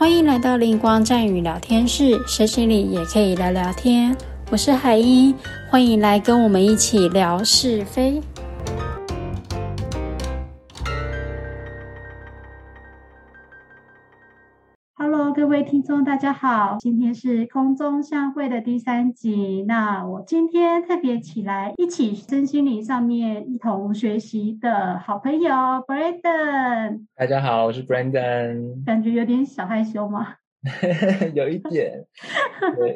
欢迎来到灵光战语聊天室，学习里也可以聊聊天。我是海英，欢迎来跟我们一起聊是非。家好，今天是空中相会的第三集。那我今天特别起来一起身心灵上面一同学习的好朋友 Brandon。大家好，我是 Brandon。感觉有点小害羞吗？有一点。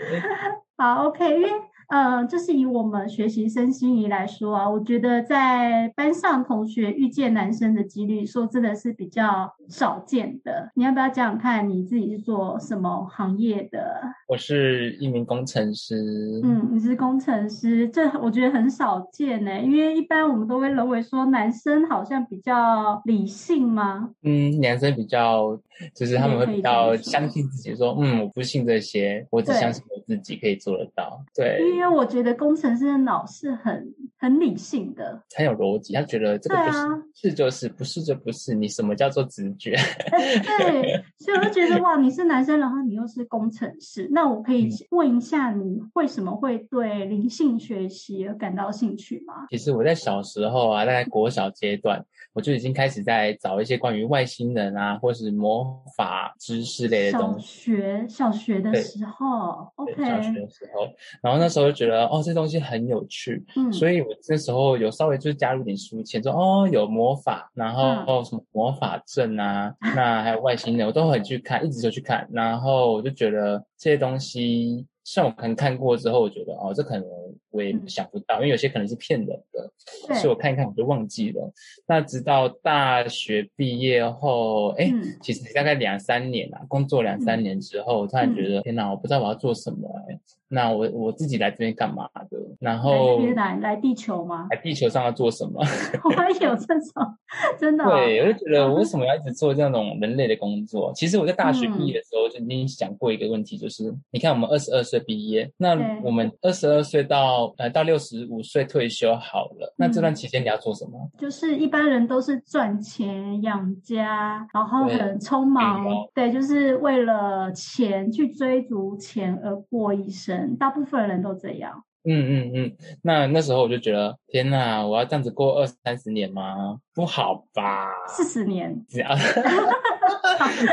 好，OK，因为。嗯，就是以我们学习身心仪来说啊，我觉得在班上同学遇见男生的几率，说真的是比较少见的。你要不要讲讲看你自己是做什么行业的？我是一名工程师。嗯，你是工程师，这我觉得很少见呢。因为一般我们都会认为说男生好像比较理性吗？嗯，男生比较就是他们会比较相信自己，说嗯，我不信这些，我只相信我自己可以做得到。对。因为我觉得工程师的脑是很很理性的，很有逻辑。他觉得这个就是是就是，不是就不是。你什么叫做直觉？对，所以我就觉得哇，你是男生，然后你又是工程师，那我可以问一下，你为什么会对灵性学习而感到兴趣吗？其实我在小时候啊，在国小阶段，我就已经开始在找一些关于外星人啊，或是魔法知识类的东西。小学小学的时候，OK，小学的时候，然后那时候。我就觉得哦，这东西很有趣，嗯，所以我那时候有稍微就是加入点书签，说哦有魔法，然后哦什么魔法阵啊，那还有外星人，我都很去看，一直就去看，然后我就觉得这些东西，像我可能看过之后，我觉得哦，这可能我也想不到，因为有些可能是骗人的，所以我看一看我就忘记了。那直到大学毕业后，哎，其实大概两三年啊，工作两三年之后，突然觉得天哪，我不知道我要做什么哎。那我我自己来这边干嘛的？然后来来地球吗？来地球上要做什么？我也有这种，真的。对，我就觉得我为什么要一直做这种人类的工作？其实我在大学毕业的时候就已经想过一个问题，就是你看我们二十二岁毕业，那我们二十二岁到呃到六十五岁退休好了，那这段期间你要做什么？就是一般人都是赚钱养家，然后很匆忙，对，就是为了钱去追逐钱而过一生。大部分人都这样。嗯嗯嗯，那那时候我就觉得，天哪，我要这样子过二三十年吗？不好吧？四十年。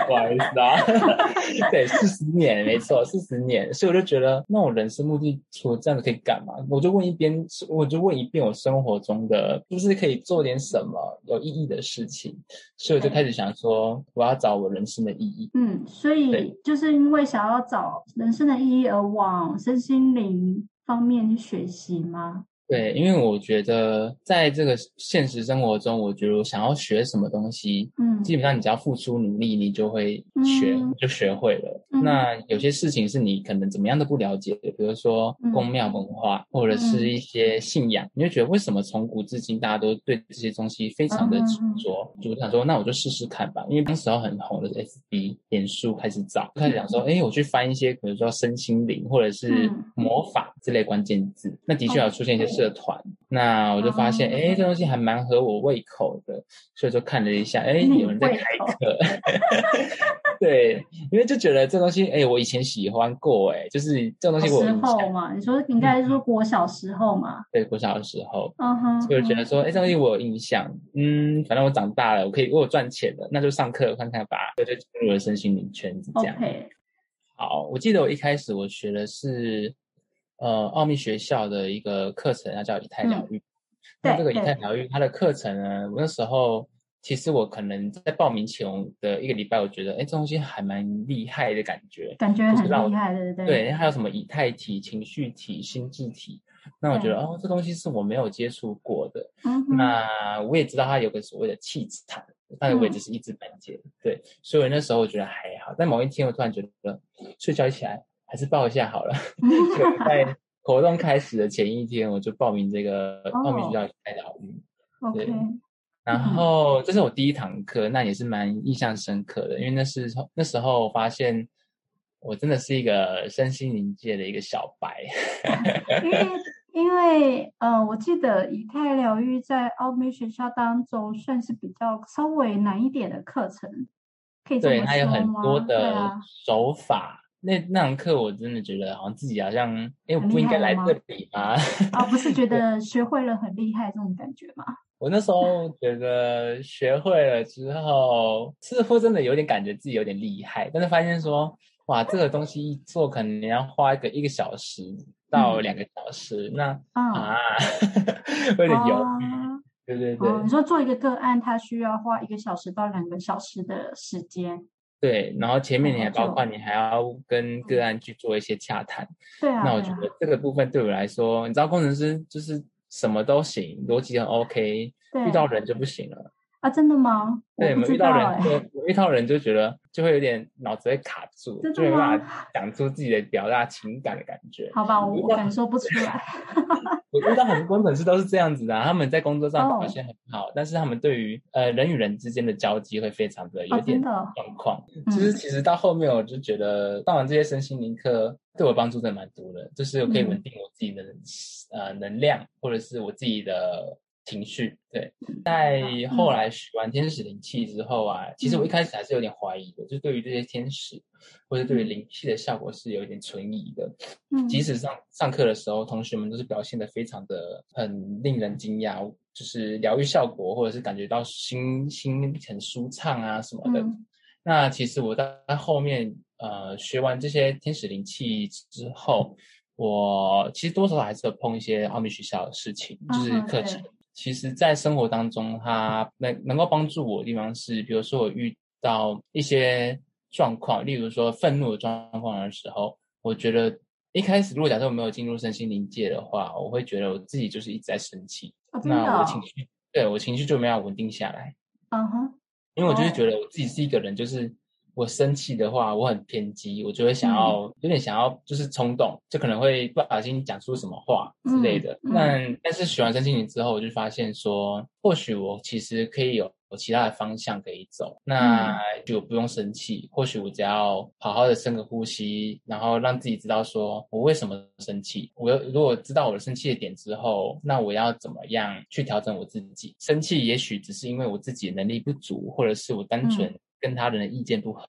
不好意思啊。对，四十年，没错，四十年。所以我就觉得，那我人生目的除了这样子可以干嘛？我就问一遍，我就问一遍，我生活中的是不是可以做点什么有意义的事情？所以我就开始想说，我要找我人生的意义。嗯，所以就是因为想要找人生的意义而往身心灵。方面去学习吗？对，因为我觉得在这个现实生活中，我觉得我想要学什么东西，嗯，基本上你只要付出努力，你就会学，就学会了。那有些事情是你可能怎么样都不了解的，比如说宫庙文化或者是一些信仰，你就觉得为什么从古至今大家都对这些东西非常的执着？就想说，那我就试试看吧。因为当时候很红的 SB 脸书开始找，开始讲说，哎，我去翻一些，比如说身心灵或者是魔法之类关键字，那的确有出现一些。社团，那我就发现，哎，这东西还蛮合我胃口的，所以就看了一下，哎，有人在开课，对，因为就觉得这东西，哎，我以前喜欢过，哎，就是这东西我时候嘛，你说应该是说国小时候嘛，对，国小的时候，嗯哼，就觉得说，哎，这东西我有印象，嗯，反正我长大了，我可以我有赚钱了，那就上课看看吧，就进入了身心灵圈子这样。好，我记得我一开始我学的是。呃，奥秘学校的一个课程，它叫以太疗愈。那这个以太疗愈，它的课程呢，我那时候其实我可能在报名前的一个礼拜，我觉得，哎，这东西还蛮厉害的感觉，感觉很厉害，对对对。对，还有什么以太体、情绪体、心智体，那我觉得，哦，这东西是我没有接触过的。嗯。那我也知道它有个所谓的气场，它的位置是一知半解。对，所以那时候我觉得还好。但某一天，我突然觉得，睡觉一起来。还是报一下好了。在活动开始的前一天，我就报名这个奥秘学校开疗愈。对，然后这是我第一堂课，那也是蛮印象深刻的，因为那是那时候发现我真的是一个身心灵界的一个小白。因为因为呃，我记得以太疗愈在奥秘学校当中算是比较稍微难一点的课程。可以这么对，它有很多的手法。那那堂课我真的觉得好像自己好像，哎，我不应该来这里吗？啊，不是 觉得学会了很厉害这种感觉吗？我那时候觉得学会了之后，似乎真的有点感觉自己有点厉害，但是发现说，哇，这个东西一做可能要花一个一个小时到两个小时，那啊，有点犹豫。对对对，你说做一个个案，它需要花一个小时到两个小时的时间。对，然后前面你还包括你还要跟个案去做一些洽谈。对啊。那我觉得这个部分对我来说，你知道，工程师就是什么都行，逻辑很 OK，遇到人就不行了。啊，真的吗？对，我遇到人，遇到人就觉得就会有点脑子会卡住，就没办法讲出自己的表达情感的感觉。好吧，我感受不出来。我遇到很多工程师都是这样子的，他们在工作上表现很好，但是他们对于呃人与人之间的交际会非常的有点状况。其实，其实到后面我就觉得，上完这些身心灵课对我帮助真的蛮多的，就是我可以稳定我自己的呃能量，或者是我自己的。情绪对，在后来学完天使灵气之后啊，其实我一开始还是有点怀疑的，就对于这些天使或者对于灵气的效果是有一点存疑的。嗯，即使上上课的时候，同学们都是表现的非常的很令人惊讶，就是疗愈效果或者是感觉到心心很舒畅啊什么的。那其实我在后面呃学完这些天使灵气之后，我其实多少还是有碰一些奥秘学校的事情，就是课程。其实，在生活当中，它能能够帮助我的地方是，比如说我遇到一些状况，例如说愤怒的状况的时候，我觉得一开始如果假设我没有进入身心灵界的话，我会觉得我自己就是一直在生气，那我情绪对我情绪就没有稳定下来。嗯哼，因为我就是觉得我自己是一个人，就是。我生气的话，我很偏激，我就会想要有点想要，就是冲动，就可能会不小心讲出什么话之类的。但但是学完身心灵之后，我就发现说，或许我其实可以有有其他的方向可以走，那就不用生气。或许我只要好好的深个呼吸，然后让自己知道说我为什么生气。我如果知道我的生气的点之后，那我要怎么样去调整我自己？生气也许只是因为我自己能力不足，或者是我单纯。跟他人的意见不合，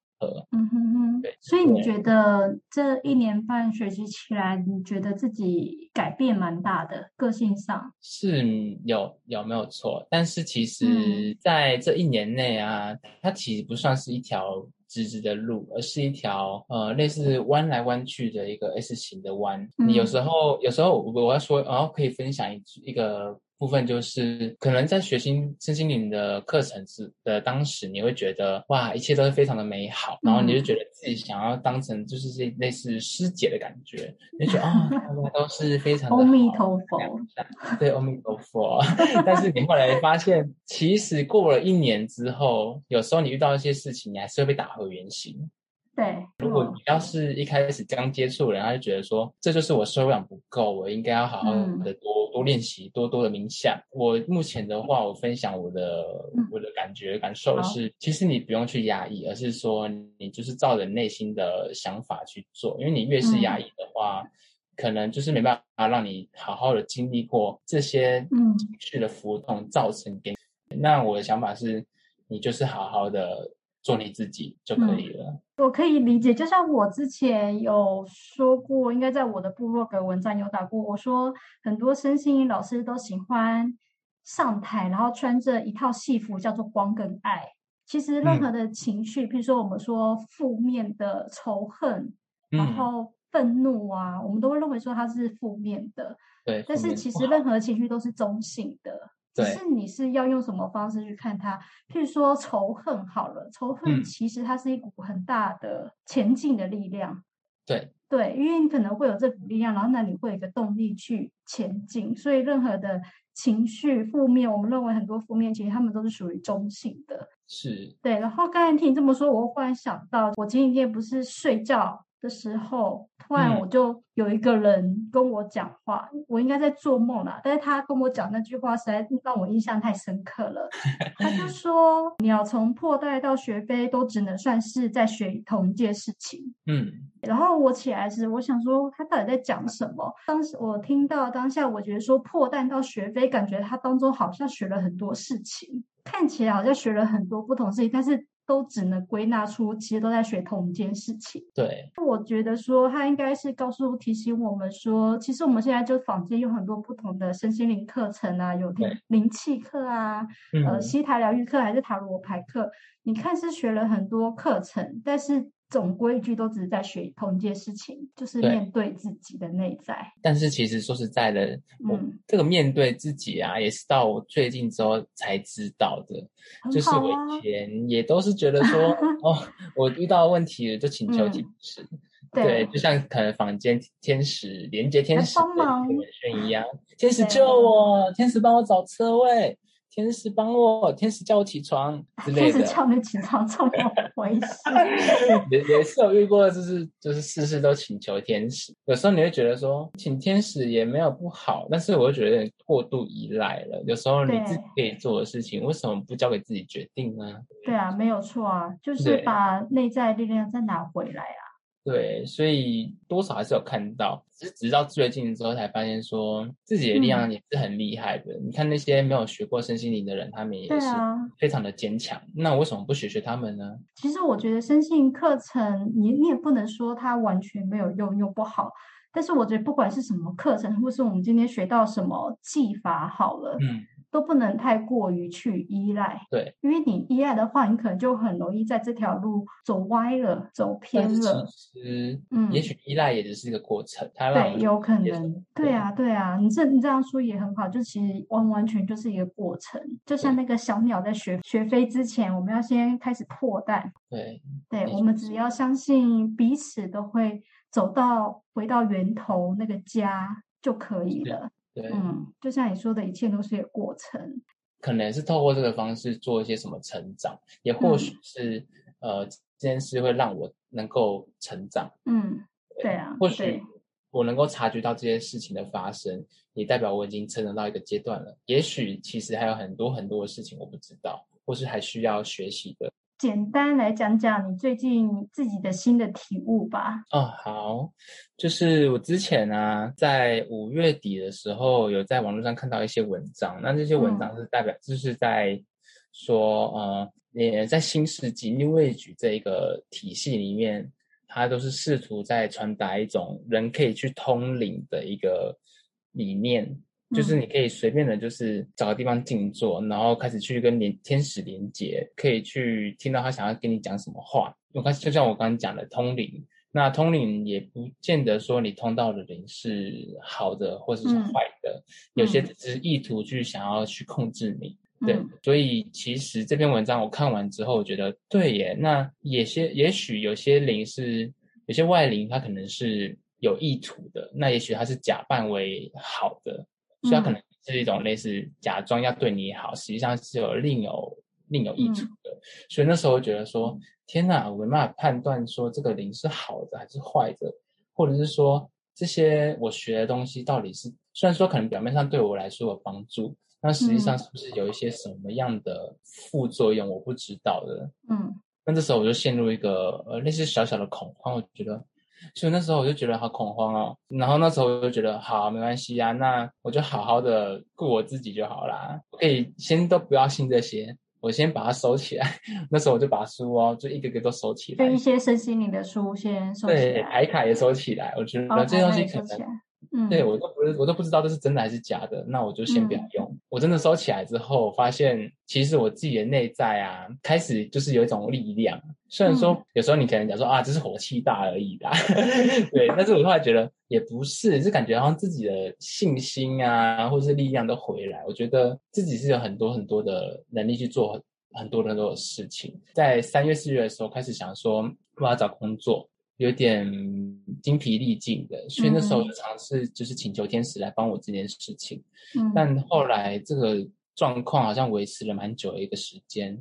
嗯哼哼，对，所以你觉得这一年半学习起来，你觉得自己改变蛮大的，个性上是有有没有错？但是其实在这一年内啊，它其实不算是一条直直的路，而是一条呃类似弯来弯去的一个 S 型的弯。你有时候有时候我要说，然后可以分享一一个。部分就是可能在学心身心灵的课程是的当时，你会觉得哇，一切都是非常的美好，然后你就觉得自己想要当成就是这类似师姐的感觉，你就觉得啊，他们都是非常的阿弥陀佛，对阿弥陀佛。但是你后来发现，其实过了一年之后，有时候你遇到一些事情，你还是会被打回原形。对，如果你要是一开始刚接触人，他就觉得说这就是我修养不够，我应该要好好的多多练习，多多的冥想。我目前的话，我分享我的我的感觉感受是，其实你不用去压抑，而是说你就是照着内心的想法去做，因为你越是压抑的话，可能就是没办法让你好好的经历过这些情绪的浮动造成给。那我的想法是，你就是好好的。做你自己就可以了。我可以理解，就像我之前有说过，应该在我的部落格文章有打过。我说很多身心老师都喜欢上台，然后穿着一套戏服，叫做光跟爱。其实任何的情绪，譬如说我们说负面的仇恨，然后愤怒啊，我们都会认为说它是负面的。对。但是其实任何情绪都是中性的。只是你是要用什么方式去看它？譬如说仇恨好了，仇恨其实它是一股很大的前进的力量。对对，因为你可能会有这股力量，然后那你会有一个动力去前进。所以任何的情绪负面，我们认为很多负面，其实他们都是属于中性的。是。对，然后刚才听你这么说，我忽然想到，我前几天不是睡觉。的时候，突然我就有一个人跟我讲话，我应该在做梦啦，但是他跟我讲那句话实在让我印象太深刻了。他就 说：“鸟从破袋到学飞，都只能算是在学同一件事情。”嗯，然后我起来时，我想说他到底在讲什么？当时我听到当下，我觉得说破蛋到学飞，感觉他当中好像学了很多事情。看起来好像学了很多不同事情，但是都只能归纳出，其实都在学同一件事情。对，我觉得说他应该是告诉提醒我们说，其实我们现在就坊间有很多不同的身心灵课程啊，有灵灵气课啊，呃，西塔疗愈课还是塔罗牌课，你看是学了很多课程，但是。总规矩都只是在学同一件事情，就是面对自己的内在。但是其实说实在的，我这个面对自己啊，也是到我最近之后才知道的。就是我以前也都是觉得说，哦，我遇到问题了就请求天使，对，就像可能房间天使连接天使的文宣一样，天使救我，天使帮我找车位。天使帮我，天使叫我起床之类的。天使叫你起床，这么回事？也 也是有遇过，就是就是事事都请求天使。有时候你会觉得说，请天使也没有不好，但是我会觉得过度依赖了。有时候你自己可以做的事情，为什么不交给自己决定呢？对啊，没有错啊，就是把内在力量再拿回来啊。对，所以多少还是有看到，只是直到最近之后才发现，说自己的力量也是很厉害的。你看那些没有学过身心灵的人，他们也是非常的坚强。那为什么不学学他们呢？其实我觉得身心课程，你你也不能说它完全没有用又不好。但是我觉得不管是什么课程，或是我们今天学到什么技法，好了，嗯。都不能太过于去依赖，对，因为你依赖的话，你可能就很容易在这条路走歪了、走偏了。其实，嗯，也许依赖也只是一个过程，它对，有可能，对啊，对啊，你这你这样说也很好，就其实完完全就是一个过程，就像那个小鸟在学学飞之前，我们要先开始破蛋，对，对，我们只要相信彼此都会走到回到源头那个家就可以了。对，嗯，就像你说的，一切都是一个过程。可能是透过这个方式做一些什么成长，也或许是呃，这件事会让我能够成长。嗯，对啊，或许我能够察觉到这些事情的发生，也代表我已经成长到一个阶段了。也许其实还有很多很多的事情我不知道，或是还需要学习的。简单来讲讲你最近自己的新的体悟吧。哦，好，就是我之前呢，在五月底的时候，有在网络上看到一些文章，那这些文章是代表，就是在说，呃，也在新世纪 New Age 这一个体系里面，它都是试图在传达一种人可以去通灵的一个理念。就是你可以随便的，就是找个地方静坐，然后开始去跟连天使连接，可以去听到他想要跟你讲什么话。我看就像我刚刚讲的通灵，那通灵也不见得说你通到的灵是好的或者是坏的，有些只是意图去想要去控制你。对，所以其实这篇文章我看完之后，我觉得对耶。那也些也许有些灵是有些外灵，它可能是有意图的，那也许它是假扮为好的。所以它可能是一种类似假装要对你好，实际上是有另有另有意图的。所以那时候我觉得说，天哪，我没办法判断说这个灵是好的还是坏的，或者是说这些我学的东西到底是，虽然说可能表面上对我来说有帮助，但实际上是不是有一些什么样的副作用我不知道的？嗯，那这时候我就陷入一个呃类似小小的恐慌，我觉得。所以那时候我就觉得好恐慌哦，然后那时候我就觉得好没关系啊，那我就好好的顾我自己就好啦，我可以先都不要信这些，我先把它收起来。那时候我就把书哦，就一个个都收起来，就一些身心灵的书先收起来，对，牌卡也收起来。我觉得这些东西可能。嗯，对我都不是，我都不知道这是真的还是假的，那我就先不要用。我真的收起来之后，发现其实我自己的内在啊，开始就是有一种力量。虽然说有时候你可能讲说啊，这是火气大而已啦，对，但是我后来觉得也不是，是感觉好像自己的信心啊，或者是力量都回来。我觉得自己是有很多很多的能力去做很多很多的事情。在三月四月的时候，开始想说我要找工作。有点精疲力尽的，所以那时候就尝试就是请求天使来帮我这件事情。嗯，但后来这个状况好像维持了蛮久的一个时间，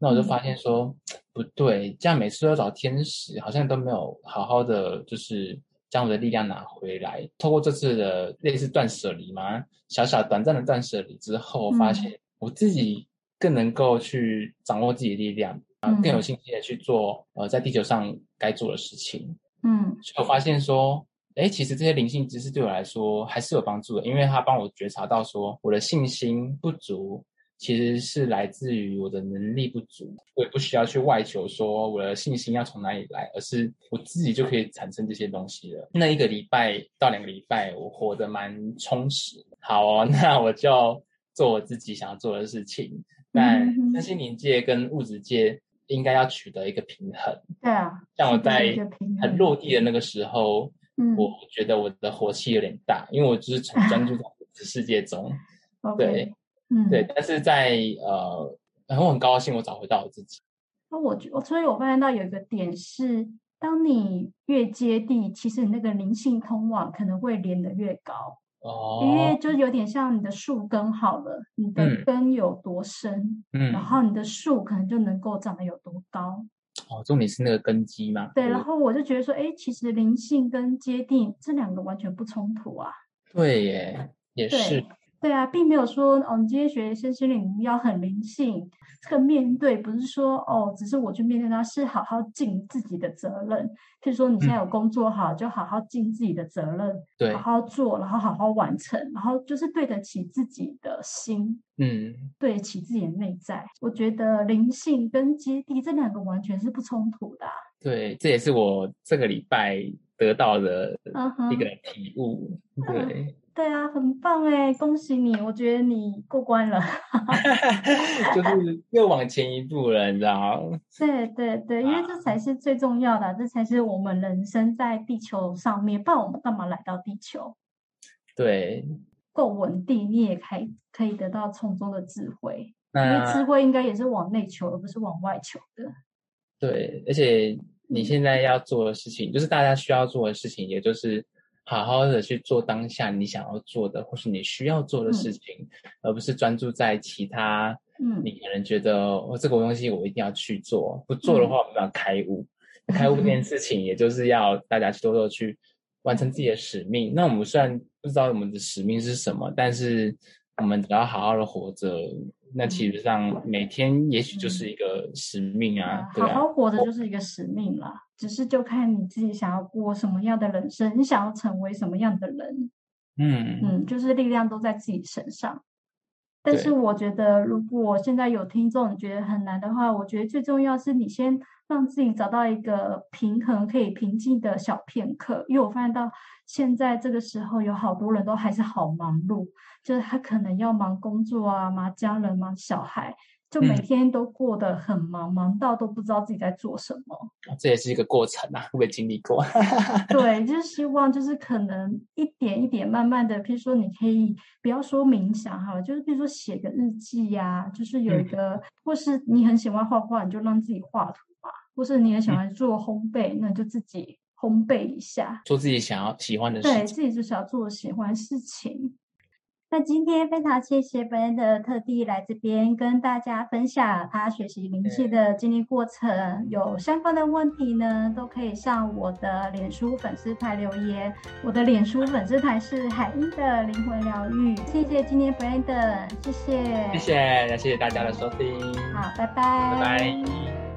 那我就发现说不对，这样每次都要找天使，好像都没有好好的就是将我的力量拿回来。透过这次的类似断舍离嘛，小小短暂的断舍离之后，发现我自己更能够去掌握自己的力量。啊，更有信心的去做呃，在地球上该做的事情。嗯，所以我发现说，哎，其实这些灵性知识对我来说还是有帮助的，因为它帮我觉察到说我的信心不足，其实是来自于我的能力不足，我也不需要去外求说我的信心要从哪里来，而是我自己就可以产生这些东西了。那一个礼拜到两个礼拜，我活得蛮充实。好哦，那我就做我自己想要做的事情。但身心灵界跟物质界应该要取得一个平衡。对啊，像我在很落地的那个时候，我觉得我的火气有点大，因为我就是很专注在 物质世界中。对。嗯，对，但是在呃，然后很高兴我找回到我自己。那我我，所以我发现到有一个点是，当你越接地，其实你那个灵性通往可能会连得越高哦，因为就有点像你的树根好了，你的根有多深，嗯，然后你的树可能就能够长得有多高。哦，重点是那个根基嘛。对，然后我就觉得说，哎，其实灵性跟接地这两个完全不冲突啊。对耶，也是。对啊，并没有说哦，你今天学身心灵要很灵性，这个面对不是说哦，只是我去面对它，是好好尽自己的责任。譬如说你现在有工作好，就好好尽自己的责任，对，好好做，然后好好完成，然后就是对得起自己的心，嗯，对得起自己的内在。我觉得灵性跟接地这两个完全是不冲突的。对，这也是我这个礼拜得到的一个体悟。对。对啊，很棒哎，恭喜你！我觉得你过关了，就是又往前一步了，你知道吗？对对对，因为这才是最重要的，这才是我们人生在地球上面，不然我们干嘛来到地球？对，够稳定，你也可以可以得到从中的智慧，因为智慧应该也是往内求，而不是往外求的。对，而且你现在要做的事情，就是大家需要做的事情，也就是。好好的去做当下你想要做的，或是你需要做的事情，而不是专注在其他。嗯，你可能觉得哦，这个东西我一定要去做，不做的话，我们要开悟。开悟这件事情，也就是要大家去多多去完成自己的使命。那我们虽然不知道我们的使命是什么，但是我们只要好好的活着。那其实上每天也许就是一个使命啊，好好活着就是一个使命了。只是就看你自己想要过什么样的人生，你想要成为什么样的人，嗯嗯，就是力量都在自己身上。但是我觉得，如果现在有听众觉得很难的话，我觉得最重要是你先让自己找到一个平衡，可以平静的小片刻。因为我发现到现在这个时候，有好多人都还是好忙碌，就是他可能要忙工作啊，忙家人，忙小孩。就每天都过得很忙，忙到都不知道自己在做什么。这也是一个过程啊，会经历过。对，就是希望，就是可能一点一点，慢慢的，比如说你可以不要说冥想哈，就是比如说写个日记呀，就是有一个，或是你很喜欢画画，你就让自己画图嘛；或是你很喜欢做烘焙，那就自己烘焙一下，做自己想要喜欢的事情。对自己就是要做喜欢事情。那今天非常谢谢 Brand 特地来这边跟大家分享他学习灵气的经历过程。有相关的问题呢，都可以上我的脸书粉丝团留言。我的脸书粉丝团是海英的灵魂疗愈。谢谢今天 Brand，谢谢，谢谢，也谢谢大家的收听。好，拜拜，拜拜。